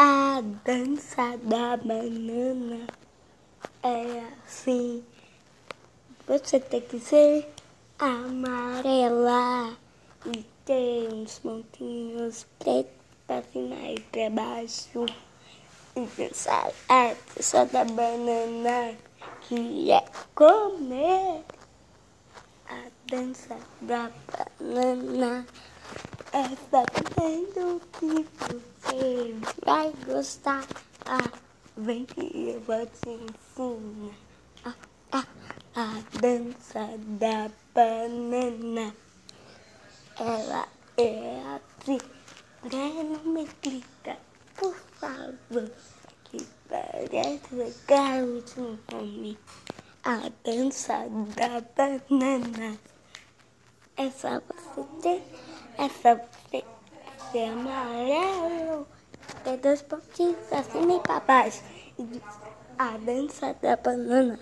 A dança da banana é assim. Você tem que ser amarela e ter uns pontinhos pretos pra cima e pra baixo. E dançar a dança da banana que é comer. A dança da banana é sabendo que você vai gostar. Ah, vem que eu vou te ensinar. Ah, ah, a dança da banana. Ela é assim. Não me grita, por favor. Que parece legal de nome. A dança da banana. É só você ter, é só você ser amarelo. Ter dois pontinhos pra cima e pra baixo. A dança da banana.